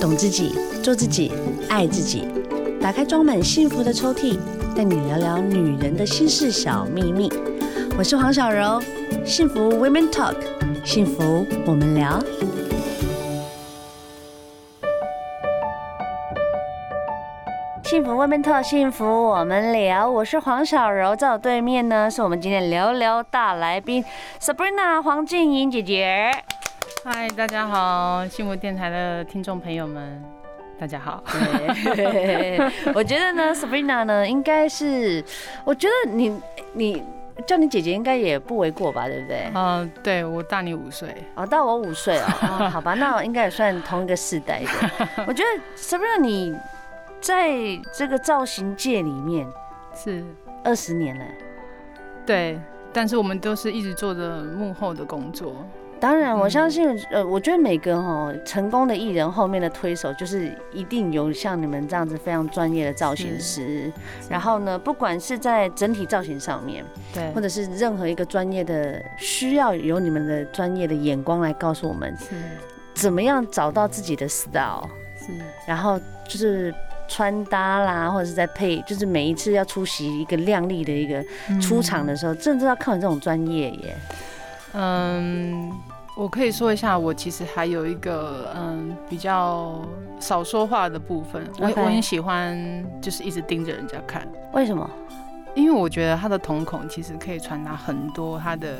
懂自己，做自己，爱自己。打开装满幸福的抽屉，带你聊聊女人的心事小秘密。我是黄小柔，幸福 Women Talk，幸福我们聊。幸福 Women Talk，幸福我们聊。我是黄小柔，在我对面呢，是我们今天聊聊大来宾 Sabrina 黄静莹姐姐。嗨，大家好，幸福电台的听众朋友们，大家好。对，我觉得呢，Sabrina 呢，应该是，我觉得你你叫你姐姐应该也不为过吧，对不对？嗯、呃，对，我大你五岁。哦，大我五岁哦，哦，好吧，那我应该也算同一个世代的。我觉得 Sabrina 你在这个造型界里面是二十年了。对，但是我们都是一直做着幕后的工作。当然，我相信，呃，我觉得每个哈成功的艺人后面的推手，就是一定有像你们这样子非常专业的造型师。然后呢，不管是在整体造型上面，对，或者是任何一个专业的，需要有你们的专业的眼光来告诉我们，是。怎么样找到自己的 style，是，然后就是穿搭啦，或者是在配，就是每一次要出席一个亮丽的一个出场的时候，真的要靠你这种专业耶。嗯。我可以说一下，我其实还有一个嗯比较少说话的部分。我.我很喜欢就是一直盯着人家看。为什么？因为我觉得他的瞳孔其实可以传达很多他的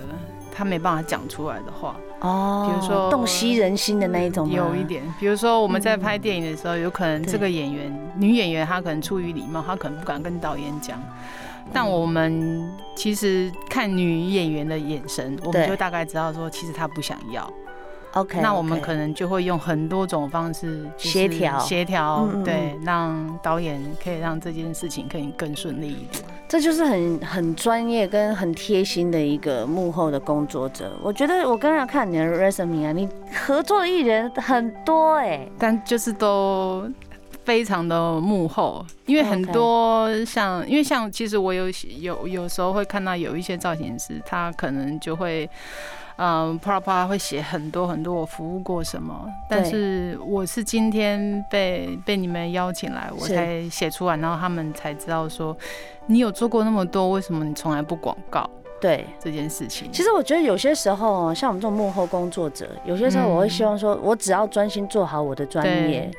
他没办法讲出来的话。哦，比如说洞悉人心的那一种。有一点，比如说我们在拍电影的时候，有可能这个演员女演员她可能出于礼貌，她可能不敢跟导演讲。但我们其实看女演员的眼神，我们就大概知道说，其实她不想要。OK，那我们可能就会用很多种方式协调协调，对，让导演可以让这件事情可以更顺利一点。这就是很很专业跟很贴心的一个幕后的工作者。我觉得我刚刚看你的 resume 啊，你合作的艺人很多哎，但就是都。非常的幕后，因为很多像，因为像，其实我有有有时候会看到有一些造型师，他可能就会，嗯，啪啦啪啦会写很多很多我服务过什么，但是我是今天被被你们邀请来，我才写出来，然后他们才知道说，你有做过那么多，为什么你从来不广告？对这件事情，其实我觉得有些时候，像我们这种幕后工作者，有些时候我会希望说，我只要专心做好我的专业。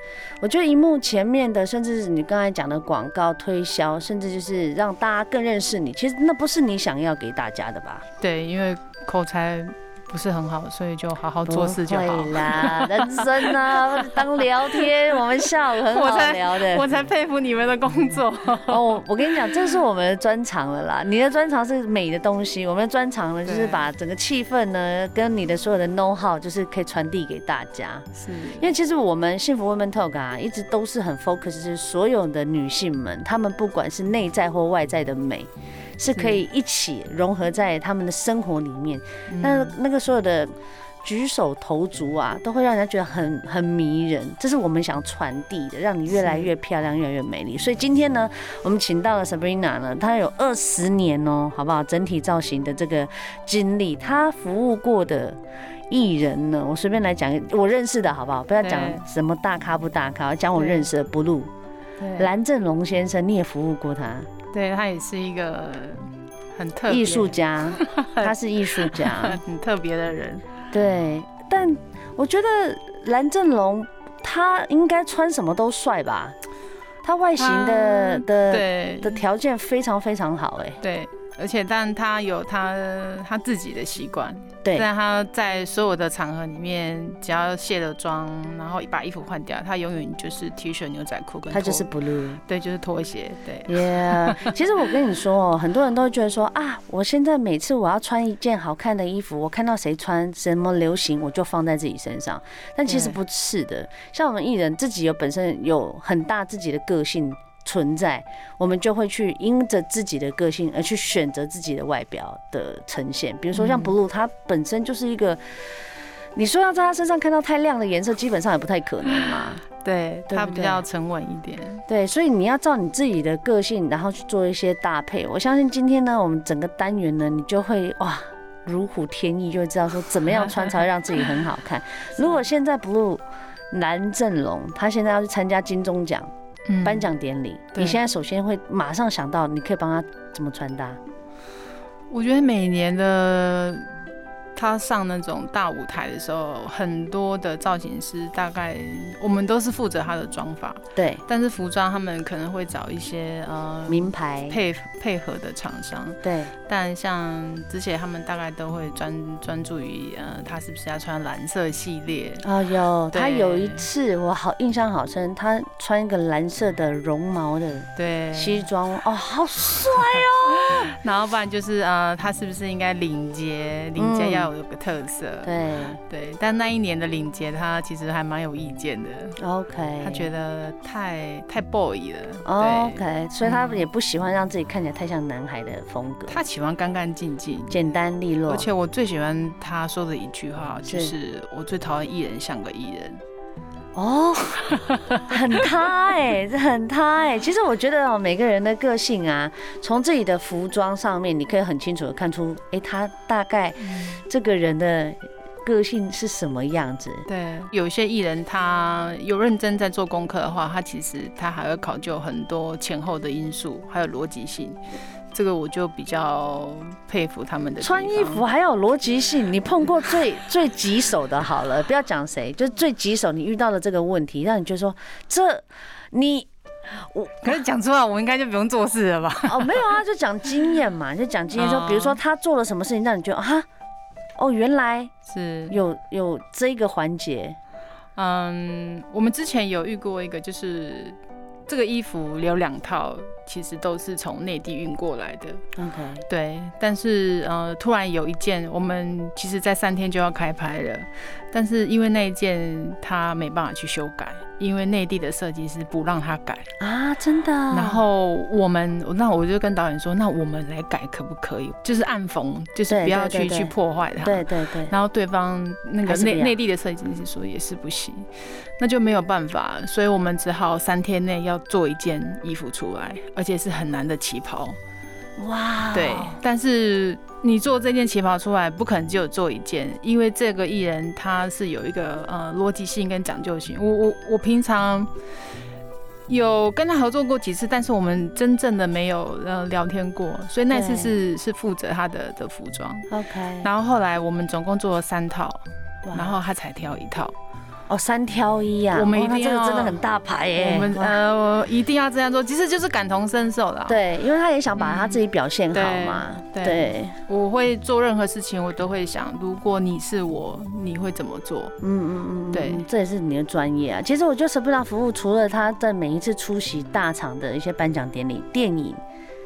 我觉得荧幕前面的，甚至是你刚才讲的广告推销，甚至就是让大家更认识你，其实那不是你想要给大家的吧？对，因为口才。不是很好，所以就好好做事就好。对啦，人生啊，当聊天，我们下午很好聊的。我才，佩服你们的工作。哦，我跟你讲，这是我们的专长了啦。你的专长是美的东西，我们的专长呢，就是把整个气氛呢，跟你的所有的 know how，就是可以传递给大家。是，因为其实我们幸福 Women Talk 啊，一直都是很 focus，就是所有的女性们，她们不管是内在或外在的美。是可以一起融合在他们的生活里面，那那个所有的举手投足啊，都会让人家觉得很很迷人。这是我们想传递的，让你越来越漂亮，越来越美丽。所以今天呢，我们请到了 Sabrina 呢，她有二十年哦，好不好？整体造型的这个经历，她服务过的艺人呢，我随便来讲，我认识的好不好？不要讲什么大咖不大咖，讲我认识的 Blue，蓝正龙先生，你也服务过他。对，他也是一个很特别艺术家，他是艺术家，很特别的人。对，但我觉得蓝正龙他应该穿什么都帅吧？他外形的的的条件非常非常好，哎，对。而且，但他有他他自己的习惯。对，但他在所有的场合里面，只要卸了妆，然后把衣服换掉，他永远就是 T 恤、牛仔裤跟。他就是 blue。对，就是拖鞋。对。Yeah，其实我跟你说哦，很多人都会觉得说啊，我现在每次我要穿一件好看的衣服，我看到谁穿什么流行，我就放在自己身上。但其实不是的，像我们艺人自己有本身有很大自己的个性。存在，我们就会去因着自己的个性而去选择自己的外表的呈现。比如说像 Blue，它本身就是一个，你说要在他身上看到太亮的颜色，基本上也不太可能嘛。对，它比较沉稳一点。对，所以你要照你自己的个性，然后去做一些搭配。我相信今天呢，我们整个单元呢，你就会哇如虎添翼，就会知道说怎么样穿才会让自己很好看。如果现在 Blue。蓝正龙，他现在要去参加金钟奖颁奖典礼，你现在首先会马上想到，你可以帮他怎么穿搭？我觉得每年的。他上那种大舞台的时候，很多的造型师大概我们都是负责他的妆发，对。但是服装他们可能会找一些呃名牌配配合的厂商，对。但像之前他们大概都会专专注于呃他是不是要穿蓝色系列哦，有他有一次我好印象好深，他穿一个蓝色的绒毛的对西装哦，好帅哦。然后不然就是呃他是不是应该领结领结要。有个特色，对对，但那一年的领结他其实还蛮有意见的。OK，他觉得太太 boy 了。OK，所以他也不喜欢让自己看起来太像男孩的风格。他喜欢干干净净、简单利落。而且我最喜欢他说的一句话，就是我最讨厌艺人像个艺人。哦，很他哎，这很他哎。其实我觉得哦，每个人的个性啊，从自己的服装上面，你可以很清楚的看出，哎，他大概这个人的个性是什么样子。对，有些艺人他有认真在做功课的话，他其实他还会考究很多前后的因素，还有逻辑性。这个我就比较佩服他们的穿衣服还有逻辑性。你碰过最最棘手的，好了，不要讲谁，就是最棘手，你遇到的这个问题，让你觉得说这你我可是讲出来，我应该就不用做事了吧？哦，没有啊，就讲经验嘛，就讲经验，说比如说他做了什么事情，让你觉得啊，哦，原来是有有这个环节。嗯，我们之前有遇过一个，就是这个衣服有两套。其实都是从内地运过来的，OK，对，但是呃，突然有一件，我们其实在三天就要开拍了，但是因为那一件他没办法去修改，因为内地的设计师不让他改啊，真的。然后我们，那我就跟导演说，那我们来改可不可以？就是暗缝，就是不要去去破坏它。对对对。然后对方那个内内地的设计师说也是不行，那就没有办法，所以我们只好三天内要做一件衣服出来。而且是很难的旗袍，哇！对，但是你做这件旗袍出来，不可能只有做一件，因为这个艺人他是有一个呃逻辑性跟讲究性。我我我平常有跟他合作过几次，但是我们真正的没有呃聊天过，所以那次是是负责他的的服装。OK，然后后来我们总共做了三套然后他才挑一套。哦，三挑一啊！我们一定要，这个真的很大牌耶。我们呃，我一定要这样做，其实就是感同身受啦。对，因为他也想把他自己表现好嘛。对，对我会做任何事情，我都会想，如果你是我，你会怎么做？嗯嗯嗯，对，这也是你的专业啊。其实我觉得 Sabrina 服务，除了他在每一次出席大场的一些颁奖典礼、电影、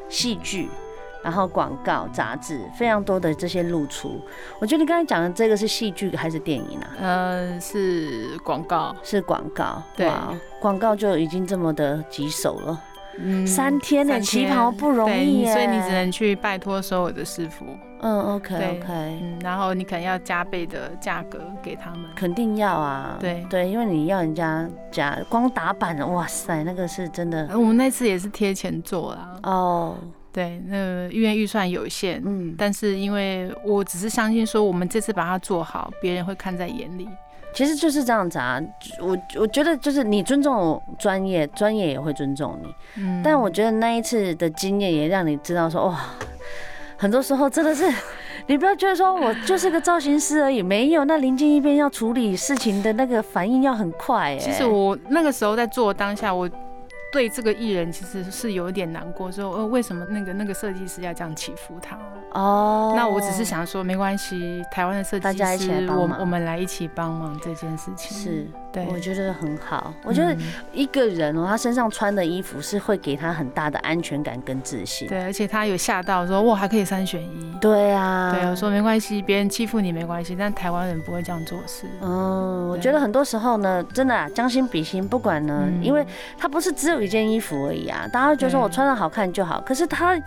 戏剧。然后广告、杂志非常多的这些露出，我觉得你刚才讲的这个是戏剧还是电影啊？呃，是广告，是广告。对，广告就已经这么的棘手了。嗯，三天的旗袍不容易，所以你只能去拜托所有的师傅。嗯，OK OK。嗯，然后你可能要加倍的价格给他们。肯定要啊。对对，因为你要人家加，光打版，哇塞，那个是真的。我们那次也是贴钱做啊。哦。对，那因为预算有限，嗯，但是因为我只是相信说，我们这次把它做好，别人会看在眼里。其实就是这样子啊，我我觉得就是你尊重专业，专业也会尊重你。嗯，但我觉得那一次的经验也让你知道说，哇，很多时候真的是，你不要觉得说我就是个造型师而已，没有，那临近一边要处理事情的那个反应要很快。哎，其实我那个时候在做当下，我。对这个艺人其实是有点难过，说呃为什么那个那个设计师要这样欺负他？哦，那我只是想说没关系，台湾的设计师，大家一起来帮忙，我我们来一起帮忙这件事情。是，对，我觉得很好。我觉得一个人哦，他身上穿的衣服是会给他很大的安全感跟自信。对，而且他有吓到说哇还可以三选一。对啊，对，我说没关系，别人欺负你没关系，但台湾人不会这样做事。嗯，我觉得很多时候呢，真的啊，将心比心，不管呢，因为他不是只有。一件衣服而已啊，大家会觉得说我穿的好看就好，可是他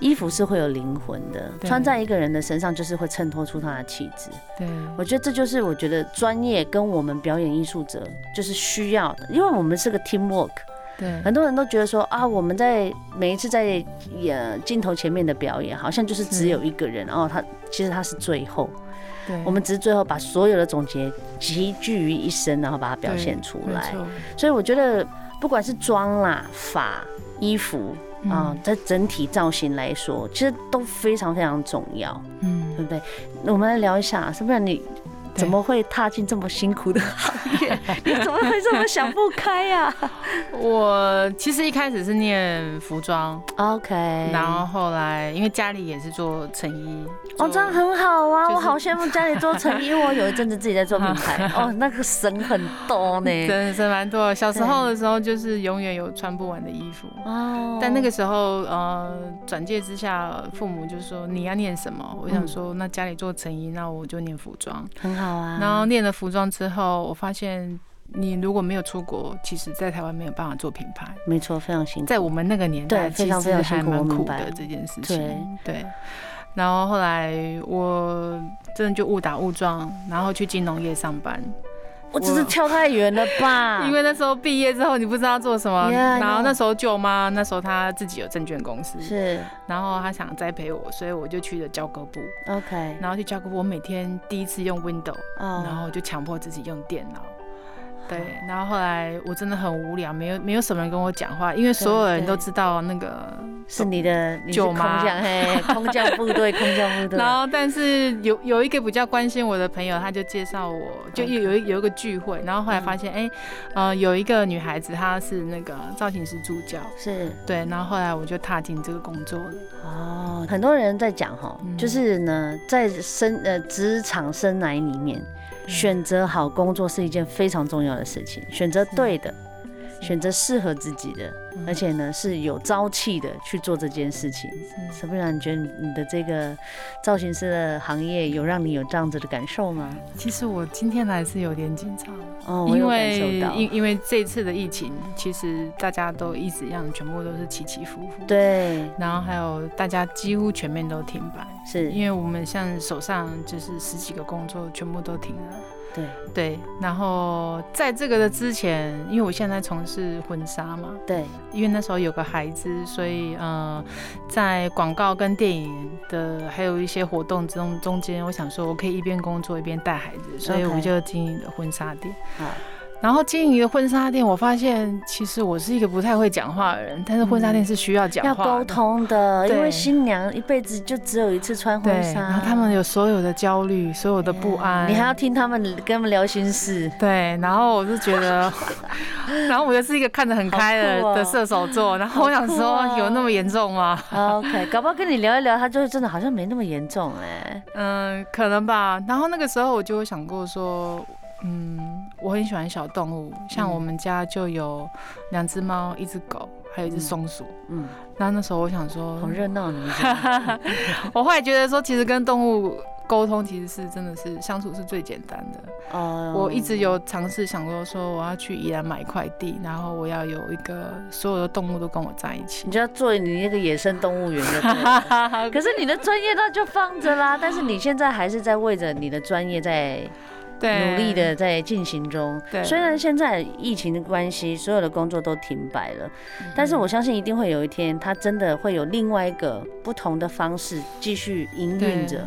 衣服是会有灵魂的，穿在一个人的身上就是会衬托出他的气质。对，我觉得这就是我觉得专业跟我们表演艺术者就是需要的，因为我们是个 team work。对，很多人都觉得说啊，我们在每一次在演镜头前面的表演，好像就是只有一个人，然后他其实他是最后。对，我们只是最后把所有的总结集聚于一身，然后把它表现出来。所以我觉得，不管是妆啦、发、衣服啊，在整体造型来说，其实都非常非常重要。嗯，对不对？那我们来聊一下，是不是你？怎么会踏进这么辛苦的行业？你怎么会这么想不开呀？我其实一开始是念服装，OK，然后后来因为家里也是做成衣，哦，这样很好啊，我好羡慕家里做成衣，我有一阵子自己在做品牌，哦，那个省很多呢，真的是蛮多。小时候的时候就是永远有穿不完的衣服哦，但那个时候呃转介之下，父母就说你要念什么？我想说那家里做成衣，那我就念服装，很好。然后练了服装之后，我发现你如果没有出国，其实在台湾没有办法做品牌。没错，非常辛苦。在我们那个年代，其实还蛮苦的这件事情。对对。然后后来我真的就误打误撞，然后去金融业上班。我只是跳太远了吧？因为那时候毕业之后，你不知道做什么。Yeah, 然后那时候舅妈那时候她自己有证券公司，是。然后她想栽培我，所以我就去了交割部。OK。然后去交割部，我每天第一次用 Windows，、oh. 然后就强迫自己用电脑。对，然后后来我真的很无聊，没有没有什么人跟我讲话，因为所有人都知道那个是你的舅妈，嘿，空降部队，空降部队。然后，但是有有一个比较关心我的朋友，他就介绍我，就有有有一个聚会，然后后来发现，哎，呃，有一个女孩子，她是那个造型师助教，是对，然后后来我就踏进这个工作了。哦，很多人在讲哈，就是呢，在生呃职场生涯里面。选择好工作是一件非常重要的事情，选择对的，选择适合自己的，而且呢是有朝气的去做这件事情。是不是？你觉得你的这个造型师的行业有让你有这样子的感受吗？其实我今天来是有点紧张，哦，因为因因为这次的疫情，其实大家都一直一样，全部都是起起伏伏。对，然后还有大家几乎全面都停摆。是因为我们像手上就是十几个工作全部都停了，对对，然后在这个的之前，因为我现在从事婚纱嘛，对，因为那时候有个孩子，所以呃，在广告跟电影的还有一些活动中中间，我想说我可以一边工作一边带孩子，所以我就经营了婚纱店。好。然后经营一个婚纱店，我发现其实我是一个不太会讲话的人，但是婚纱店是需要讲话、要沟通的，因为新娘一辈子就只有一次穿婚纱，然后他们有所有的焦虑，所有的不安，你还要听他们跟他们聊心事。对，然后我就觉得，然后我又是一个看得很开的、哦、的射手座，然后我想说，有那么严重吗？OK，搞不好跟你聊一聊，他就会真的好像没那么严重哎。嗯，可能吧。然后那个时候我就会想过说。嗯，我很喜欢小动物，像我们家就有两只猫，一只狗，还有一只松鼠。嗯，那那时候我想说，好热闹，你 我后来觉得说，其实跟动物沟通，其实是真的是相处是最简单的。哦，我一直有尝试想过说，我要去宜兰买一块地，然后我要有一个所有的动物都跟我在一起。你就要做你那个野生动物园的。可是你的专业那就放着啦，但是你现在还是在为着你的专业在。努力的在进行中。对，虽然现在疫情的关系，所有的工作都停摆了，但是我相信一定会有一天，它真的会有另外一个不同的方式继续营运着。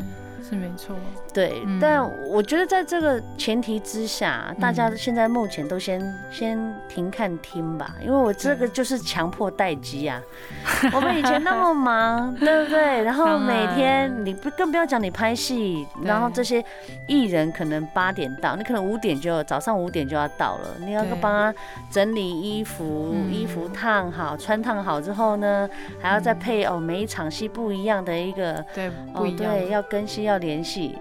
是没错，对，嗯、但我觉得在这个前提之下，大家现在目前都先、嗯、先停看听吧，因为我这个就是强迫待机啊。我们以前那么忙，对不对？然后每天你不更不要讲你拍戏，然后这些艺人可能八点到，你可能五点就早上五点就要到了，你要帮他整理衣服，衣服烫好，穿烫好之后呢，还要再配哦每一场戏不一样的一个，对，哦，对，要更新要。要联系，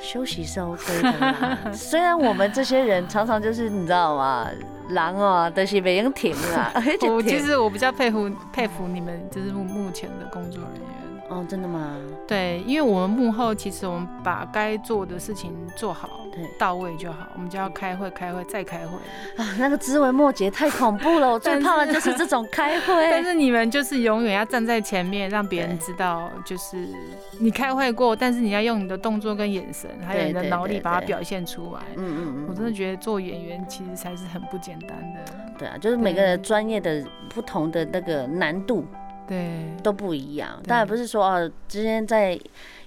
休息是 OK 的。虽然我们这些人常常就是你知道吗？狼哦，但是没人停啊。我其实我比较佩服佩服你们，就是目目前的工作人员。哦，真的吗？对，因为我们幕后其实我们把该做的事情做好，对，到位就好。我们就要开会，开会再开会啊，那个枝微末节太恐怖了。我最怕的就是这种开会。但是你们就是永远要站在前面，让别人知道，就是你开会过，但是你要用你的动作跟眼神，还有你的脑力把它表现出来。嗯嗯嗯，我真的觉得做演员其实才是很不简单的。对啊，就是每个人专业的不同的那个难度。对，都不一样。当然不是说哦，之前在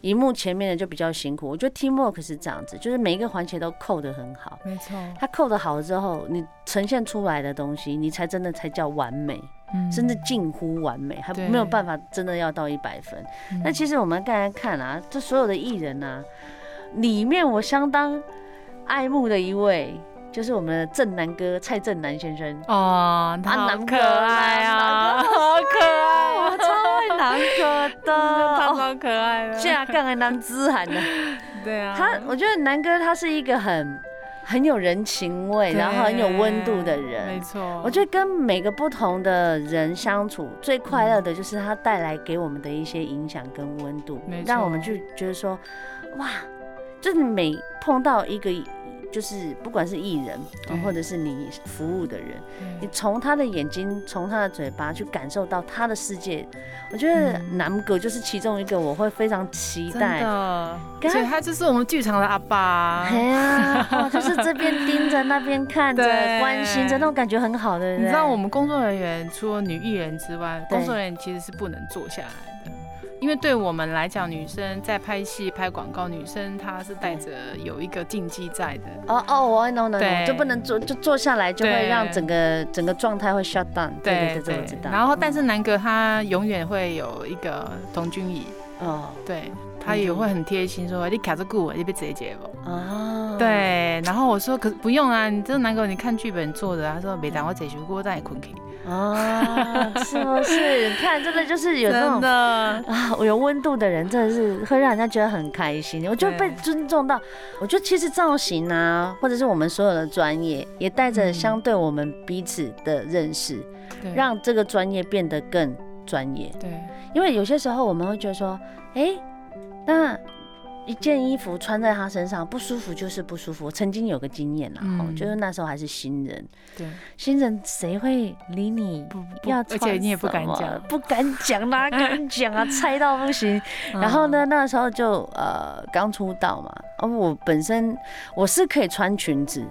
荧幕前面的就比较辛苦。我觉得 teamwork 是这样子，就是每一个环节都扣得很好。没错，它扣得好了之后，你呈现出来的东西，你才真的才叫完美，嗯、甚至近乎完美，还没有办法真的要到一百分。那其实我们刚才看啊，这所有的艺人啊，里面我相当爱慕的一位。就是我们的正南哥蔡正南先生哦，他好可爱啊，好可超爱南哥的，他超可爱的，这样干还男子汉的，对啊，他我觉得南哥他是一个很很有人情味，然后很有温度的人，没错，我觉得跟每个不同的人相处最快乐的就是他带来给我们的一些影响跟温度，让我们就觉得说，哇，就是每碰到一个。就是不管是艺人，或者是你服务的人，你从他的眼睛，从他的嘴巴去感受到他的世界。我觉得南哥就是其中一个，我会非常期待。的而且他就是我们剧场的阿爸。对啊，就是这边盯着，那边看着，关心着，那种感觉很好的。你知道我们工作人员除了女艺人之外，工作人员其实是不能坐下来的。因为对我们来讲，女生在拍戏、拍广告，女生她是带着有一个禁忌在的。哦哦，我 no no no，就不能坐，就坐下来就会让整个整个状态会 shut down。对对对，我知道。然后，但是南哥他永远会有一个童军椅。哦。对，他也会很贴心说：“你卡着顾我，你别直接不？”哦。对。然后我说：“可是不用啊，你这南哥，你看剧本做的。”他说：“没当我解决过，但也困去。”啊，是不是？看，真的就是有那种啊，我有温度的人，真的是会让人家觉得很开心。我觉得被尊重到，我觉得其实造型啊，或者是我们所有的专业，也带着相对我们彼此的认识，让这个专业变得更专业。对，因为有些时候我们会觉得说，哎，那。一件衣服穿在他身上不舒服就是不舒服。我曾经有个经验啦，嗯、就是那时候还是新人，对，新人谁会理你？要穿，而且你也不敢讲，不敢讲，哪 敢讲啊？猜到不行。然后呢，那时候就呃刚出道嘛，而我本身我是可以穿裙子。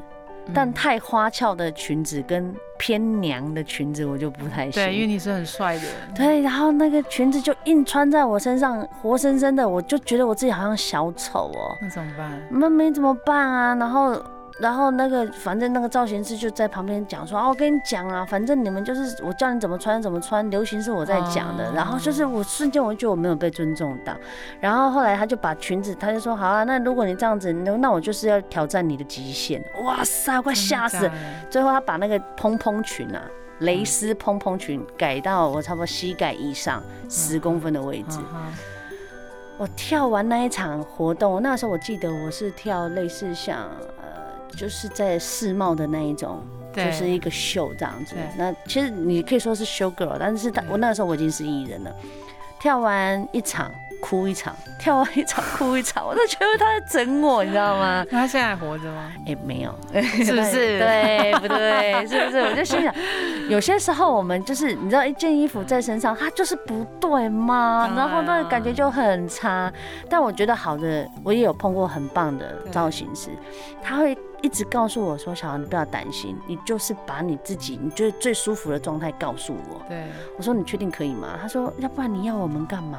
但太花俏的裙子跟偏娘的裙子我就不太行。对，因为你是很帅的人。对，然后那个裙子就硬穿在我身上，活生生的，我就觉得我自己好像小丑哦。那怎么办？那没怎么办啊？然后。然后那个，反正那个造型师就在旁边讲说：“哦，我跟你讲啊，反正你们就是我叫你怎么穿怎么穿，流行是我在讲的。”然后就是我瞬间我就觉得我没有被尊重到。然后后来他就把裙子，他就说：“好啊，那如果你这样子，那那我就是要挑战你的极限。”哇塞，快吓死！最后他把那个蓬蓬裙啊，蕾丝蓬蓬裙改到我差不多膝盖以上十公分的位置。我跳完那一场活动，那时候我记得我是跳类似像。就是在世贸的那一种，就是一个秀这样子。那其实你可以说是 show girl，但是我那个时候我已经是艺人了，跳完一场。哭一场，跳完一场哭一场，我都觉得他在整我，你知道吗？他现在还活着吗？哎、欸，没有，是不是？对不对？是不是？我就心想，有些时候我们就是，你知道，一件衣服在身上，它就是不对吗？然后那个感觉就很差。但我觉得好的，我也有碰过很棒的造型师，他会一直告诉我说：“小豪，你不要担心，你就是把你自己你觉得最舒服的状态告诉我。”对，我说：“你确定可以吗？”他说：“要不然你要我们干嘛？”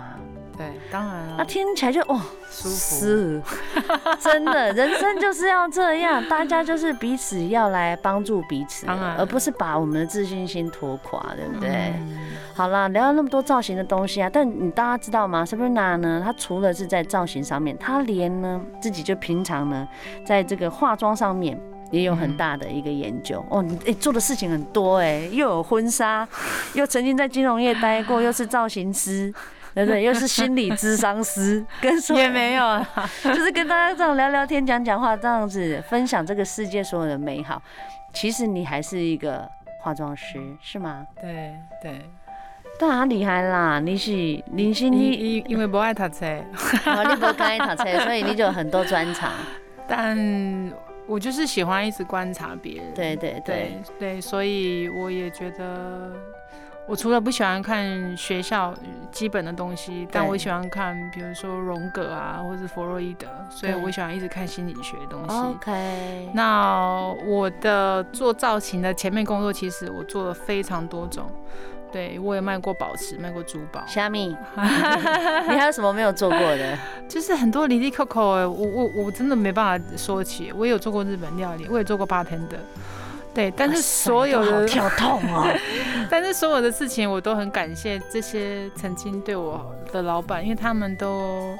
对，当然了。那听起来就哦，舒服，是，真的，人生就是要这样，大家就是彼此要来帮助彼此，而不是把我们的自信心拖垮，对不对？嗯、好了，聊了那么多造型的东西啊，但你大家知道吗？Sabrina 呢，她除了是在造型上面，她连呢自己就平常呢，在这个化妆上面也有很大的一个研究、嗯、哦。你哎做的事情很多哎，又有婚纱，又曾经在金融业待过，又是造型师。对对，又是心理咨商师，跟也没有啊，就是跟大家这样聊聊天、讲讲话，这样子分享这个世界所有的美好。其实你还是一个化妆师，是吗？对对，当然厉害啦！你是林心，你因为不爱读册，你不爱读册，所以你就有很多专长。但我就是喜欢一直观察别人，对对对对，所以我也觉得。我除了不喜欢看学校基本的东西，但我喜欢看，比如说荣格啊，或者弗洛伊德，所以我喜欢一直看心理学的东西。OK。那我的做造型的前面工作，其实我做了非常多种。对，我也卖过宝石，卖过珠宝。虾米，你还有什么没有做过的？就是很多离离扣扣哎，我我我真的没办法说起。我也有做过日本料理，我也做过 bartender。对，但是所有的跳痛哦，但是所有的事情我都很感谢这些曾经对我的老板，因为他们都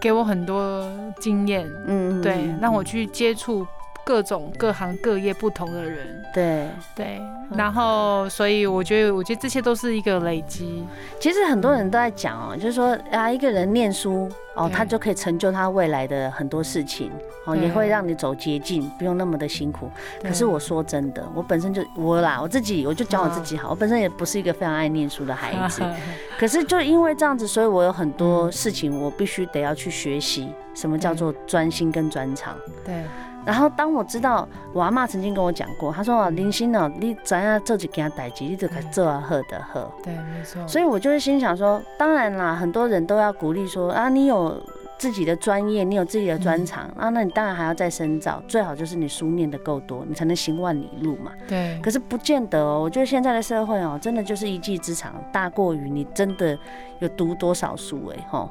给我很多经验，嗯，对，让我去接触。各种各行各业不同的人，对对，然后所以我觉得，我觉得这些都是一个累积。其实很多人都在讲哦，就是说啊，一个人念书哦，他就可以成就他未来的很多事情哦，也会让你走捷径，不用那么的辛苦。可是我说真的，我本身就我啦，我自己我就讲我自己好，我本身也不是一个非常爱念书的孩子。可是就因为这样子，所以我有很多事情我必须得要去学习，什么叫做专心跟专长。对。然后当我知道我阿妈曾经跟我讲过，她说啊，林心哦，你怎样做一件代志，你就该做啊喝的喝。对，没错。所以我就会心想说，当然啦，很多人都要鼓励说啊，你有自己的专业，你有自己的专长、嗯、啊，那你当然还要再深造，最好就是你书念的够多，你才能行万里路嘛。对。可是不见得哦，我觉得现在的社会哦，真的就是一技之长大过于你真的有读多少书哎吼。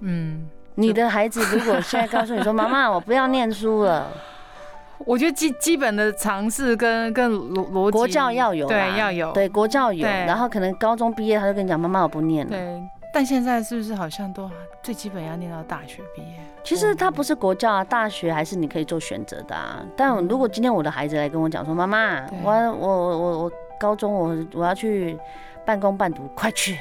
嗯。你的孩子如果现在告诉你说：“ 妈妈，我不要念书了。”我觉得基基本的常识跟跟逻逻辑，国教要有，对，要有，对，国教有。然后可能高中毕业，他就跟你讲：“妈妈，我不念了。”对。但现在是不是好像都最基本要念到大学毕业？其实他不是国教啊，大学还是你可以做选择的啊。但如果今天我的孩子来跟我讲说：“妈妈，我我我我我高中我我要去半工半读，快去！”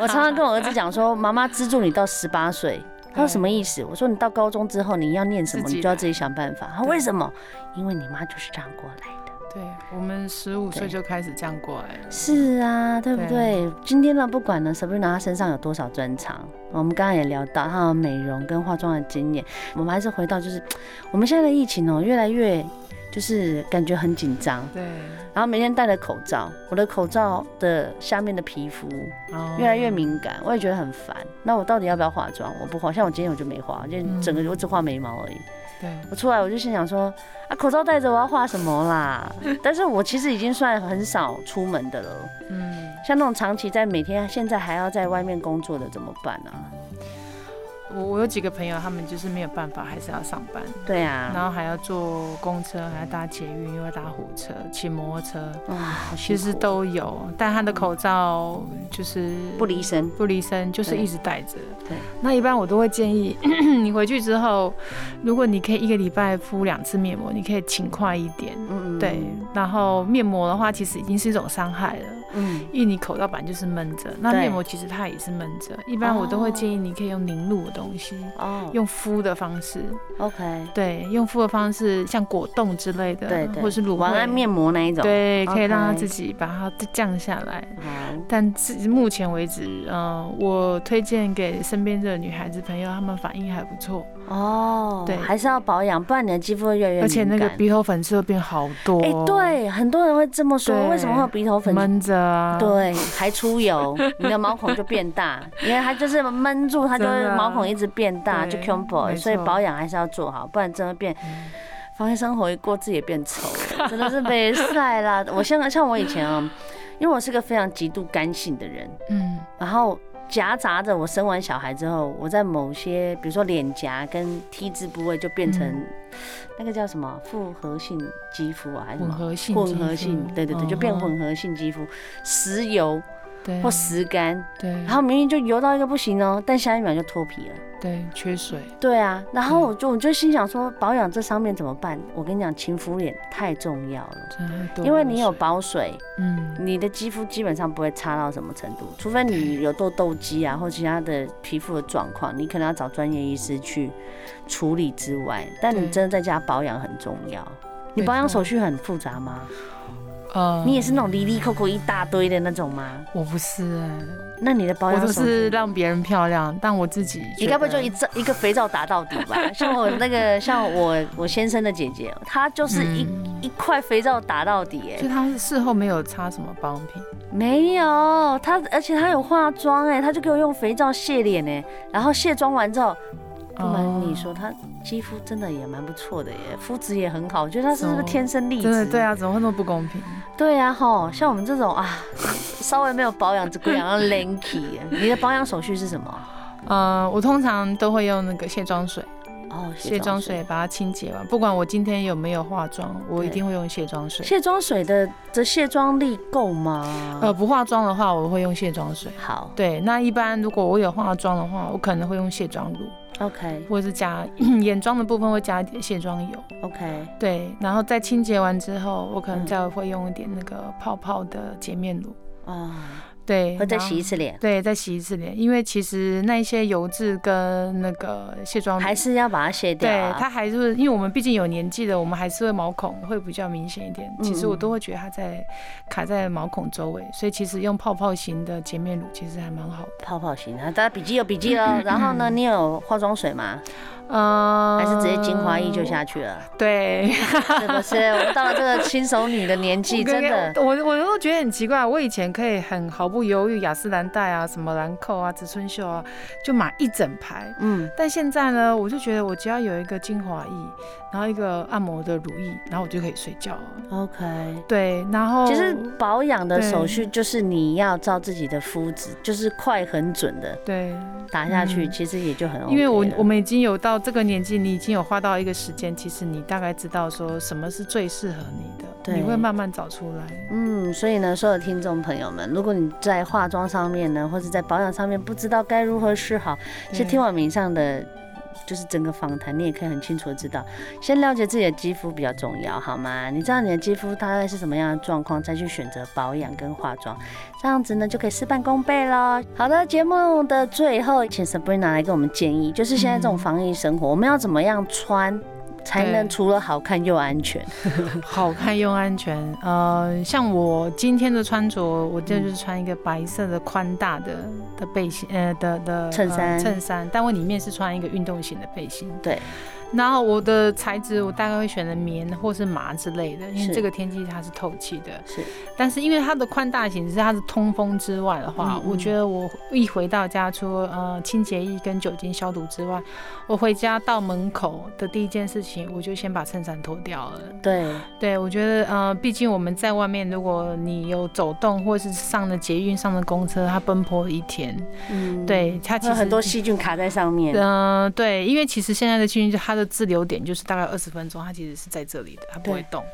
我常常跟我儿子讲说：“妈妈资助你到十八岁。”他说什么意思？我说你到高中之后你要念什么，你就要自己想办法。他为什么？因为你妈就是这样过来的。对，我们十五岁就开始这样过来了。是啊，对不对？今天呢，不管呢，Sabrina 她身上有多少专长，我们刚刚也聊到她的美容跟化妆的经验。我们还是回到就是，我们现在的疫情哦，越来越。就是感觉很紧张，对，然后每天戴着口罩，我的口罩的下面的皮肤越来越敏感，我也觉得很烦。那我到底要不要化妆？我不化，像我今天我就没化，就整个我只画眉毛而已。对，我出来我就心想说啊，口罩戴着我要画什么啦？但是我其实已经算很少出门的了。嗯，像那种长期在每天现在还要在外面工作的怎么办呢？我我有几个朋友，他们就是没有办法，还是要上班。对啊，然后还要坐公车，还要搭捷运，又要搭火车，骑摩托车，哇，其实都有。但他的口罩就是不离身，不离身，就是一直戴着。对，那一般我都会建议 你回去之后，如果你可以一个礼拜敷两次面膜，你可以勤快一点。嗯，对。然后面膜的话，其实已经是一种伤害了。嗯，因为你口罩本来就是闷着，那面膜其实它也是闷着。一般我都会建议你可以用凝露的东西，哦，用敷的方式。OK，对，用敷的方式，像果冻之类的，对，或者是乳晚安面膜那一种，对，可以让它自己把它降下来。好，但至目前为止，嗯，我推荐给身边的女孩子朋友，她们反应还不错。哦，对，还是要保养，不然你的肌肤会越来越。而且那个鼻头粉刺会变好多。哎，对，很多人会这么说，为什么会有鼻头粉？闷着。对，还出油，你的毛孔就变大，因为它就是闷住，它就会毛孔一直变大，就 combo，所以保养还是要做好，不然真的变，防疫生活一过，自己也变丑了，真的是被晒啦。我现在像我以前啊，因为我是个非常极度干性的人，嗯，然后夹杂着我生完小孩之后，我在某些比如说脸颊跟 T 字部位就变成。那个叫什么复合性肌肤啊，还是什么混合性？混合性，对对对，就变混合性肌肤，石油或石干，对，然后明明就油到一个不行哦，但下一秒就脱皮了。对，缺水。对啊，然后我就我就心想说，保养这上面怎么办？我跟你讲，勤敷脸太重要了，因为你有保水，嗯，你的肌肤基本上不会差到什么程度，除非你有痘痘肌啊或其他的皮肤的状况，你可能要找专业医师去处理之外，但你真的在家保养很重要。你保养手续很复杂吗？呃，你也是那种哩哩扣扣一大堆的那种吗？我不是，那你的保养我都是让别人漂亮，但我自己，你该不会就一一个肥皂打到底吧？像我那个，像我我先生的姐姐，她就是一一块肥皂打到底，哎，就她事后没有擦什么保养品，没有，她而且她有化妆，哎，她就给我用肥皂卸脸，哎，然后卸妆完之后。不瞒你说，她肌肤真的也蛮不错的耶，肤质也很好。我觉得她是不是天生丽质？对对啊，怎么会那么不公平？对啊，吼，像我们这种啊，稍微没有保养，这个样 lanky。你的保养手续是什么？呃，我通常都会用那个卸妆水。哦，卸妆水把它清洁完，不管我今天有没有化妆，我一定会用卸妆水。卸妆水的的卸妆力够吗？呃，不化妆的话，我会用卸妆水。好，对，那一般如果我有化妆的话，我可能会用卸妆乳。OK，或者是加 眼妆的部分会加一点卸妆油。OK，对，然后在清洁完之后，我可能再会用一点那个泡泡的洁面乳。啊、嗯。对，会再洗一次脸。对，再洗一次脸，因为其实那一些油脂跟那个卸妆还是要把它卸掉、啊。对，它还是因为我们毕竟有年纪了，我们还是会毛孔会比较明显一点。其实我都会觉得它在卡在毛孔周围，所以其实用泡泡型的洁面乳其实还蛮好的。泡泡型啊，大家笔记有笔记哦。然后呢，你有化妆水吗？呃，还是直接精华液就下去了。对，是不是？我们到了这个新手女的年纪，真的，我我都觉得很奇怪。我以前可以很毫不犹豫，雅诗兰黛啊，什么兰蔻啊，植村秀啊，就买一整排。嗯，但现在呢，我就觉得我只要有一个精华液，然后一个按摩的乳液，然后我就可以睡觉了。OK，对，然后其实保养的手续就是你要照自己的肤质，就是快很准的，对，打下去，其实也就很 OK。因为我我们已经有到。到这个年纪，你已经有花到一个时间，其实你大概知道说什么是最适合你的，对，你会慢慢找出来。嗯，所以呢，所有听众朋友们，如果你在化妆上面呢，或者在保养上面不知道该如何是好，其实听完名上的。就是整个访谈，你也可以很清楚的知道，先了解自己的肌肤比较重要，好吗？你知道你的肌肤大概是什么样的状况，再去选择保养跟化妆，这样子呢就可以事半功倍喽。好的，节目的最后，请 Sabrina 来给我们建议，就是现在这种防疫生活，我们要怎么样穿？才能除了好看又安全，好看又安全。呃，像我今天的穿着，我就是穿一个白色的宽大的的背心，呃的的衬衫，衬衫，但我里面是穿一个运动型的背心。对。然后我的材质，我大概会选择棉或是麻之类的，因为这个天气它是透气的。是，但是因为它的宽大型是它是通风之外的话，我觉得我一回到家，除了呃清洁液跟酒精消毒之外，我回家到门口的第一件事情，我就先把衬衫脱掉了。对，对我觉得呃，毕竟我们在外面，如果你有走动或是上了捷运、上了公车，它奔波一天，嗯，对，它其实很多细菌卡在上面。嗯，对，因为其实现在的细菌就它的滞留点就是大概二十分钟，它其实是在这里的，它不会动。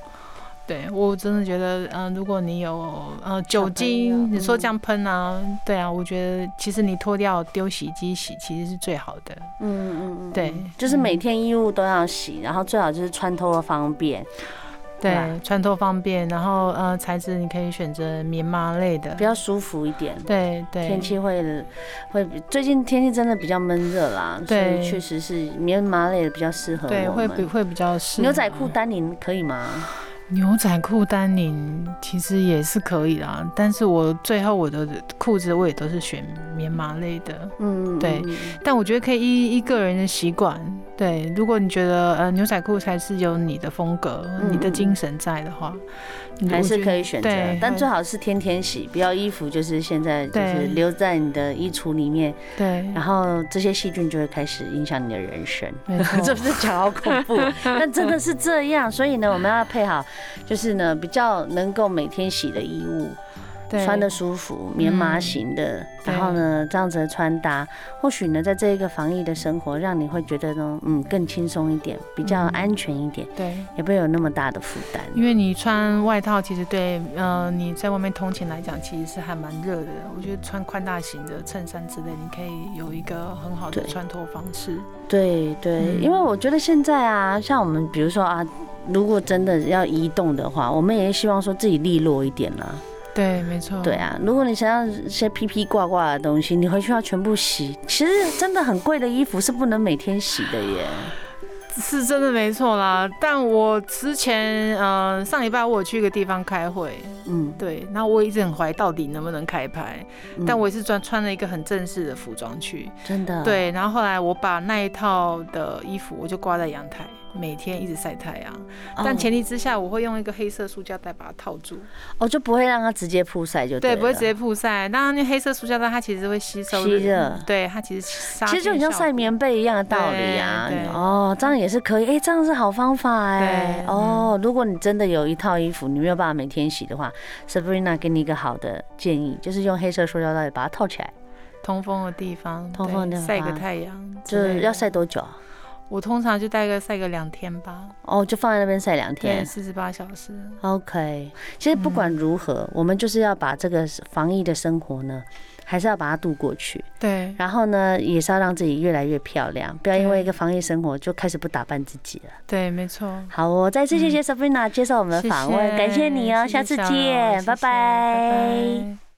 对，我真的觉得，嗯、呃，如果你有呃酒精，你说这样喷啊，嗯、对啊，我觉得其实你脱掉丢洗衣机洗，其实是最好的。嗯嗯嗯，对，就是每天衣物都要洗，然后最好就是穿脱的方便。对，穿脱方便，然后呃，材质你可以选择棉麻类的，比较舒服一点。对对，天气会会最近天气真的比较闷热啦，对，所以确实是棉麻类的比较适合。对，会比会比较适合。牛仔裤丹宁可以吗？牛仔裤丹宁其实也是可以啦，但是我最后我的裤子我也都是选棉麻类的，嗯，对，但我觉得可以依依个人的习惯，对，如果你觉得呃牛仔裤才是有你的风格、你的精神在的话。还是可以选择，但最好是天天洗，不要衣服就是现在就是留在你的衣橱里面。对，然后这些细菌就会开始影响你的人生。这不是讲好恐怖，但真的是这样。所以呢，我们要配好，就是呢比较能够每天洗的衣物。穿的舒服，棉麻型的，嗯、然后呢，这样子的穿搭，或许呢，在这一个防疫的生活，让你会觉得呢，嗯，更轻松一点，比较安全一点，对、嗯，也不会有那么大的负担。因为你穿外套，其实对，呃，你在外面通勤来讲，其实是还蛮热的。我觉得穿宽大型的衬衫之类，你可以有一个很好的穿脱方式。对对，对嗯、因为我觉得现在啊，像我们比如说啊，如果真的要移动的话，我们也希望说自己利落一点啦。对，没错。对啊，如果你想要一些披披挂挂的东西，你回去要全部洗。其实真的很贵的衣服是不能每天洗的耶。是真的没错啦。但我之前，嗯、呃，上礼拜我有去一个地方开会，嗯，对，那我一直很怀疑到底能不能开拍，嗯、但我也是穿穿了一个很正式的服装去，真的。对，然后后来我把那一套的衣服我就挂在阳台。每天一直晒太阳，但前提之下，我会用一个黑色塑胶袋把它套住。哦，就不会让它直接曝晒，就对，不会直接曝晒。当然，那黑色塑胶袋它其实会吸收吸热，对，它其实其实就很像晒棉被一样的道理啊。哦，这样也是可以，哎、欸，这样是好方法哎。哦，如果你真的有一套衣服，你没有办法每天洗的话，Sabrina 给你一个好的建议，就是用黑色塑胶袋把它套起来，通风的地方，通风的地方晒个太阳，就是要晒多久？我通常就大概晒个两天吧。哦，就放在那边晒两天，四十八小时。OK，其实不管如何，嗯，我们就是要把这个防疫的生活呢，还是要把它度过去。对。然后呢，也是要让自己越来越漂亮，不要因为一个防疫生活就开始不打扮自己了。对，没错。好，我再次谢谢 Sabrina 接受我们的访问，感谢你哦，下次见，拜拜。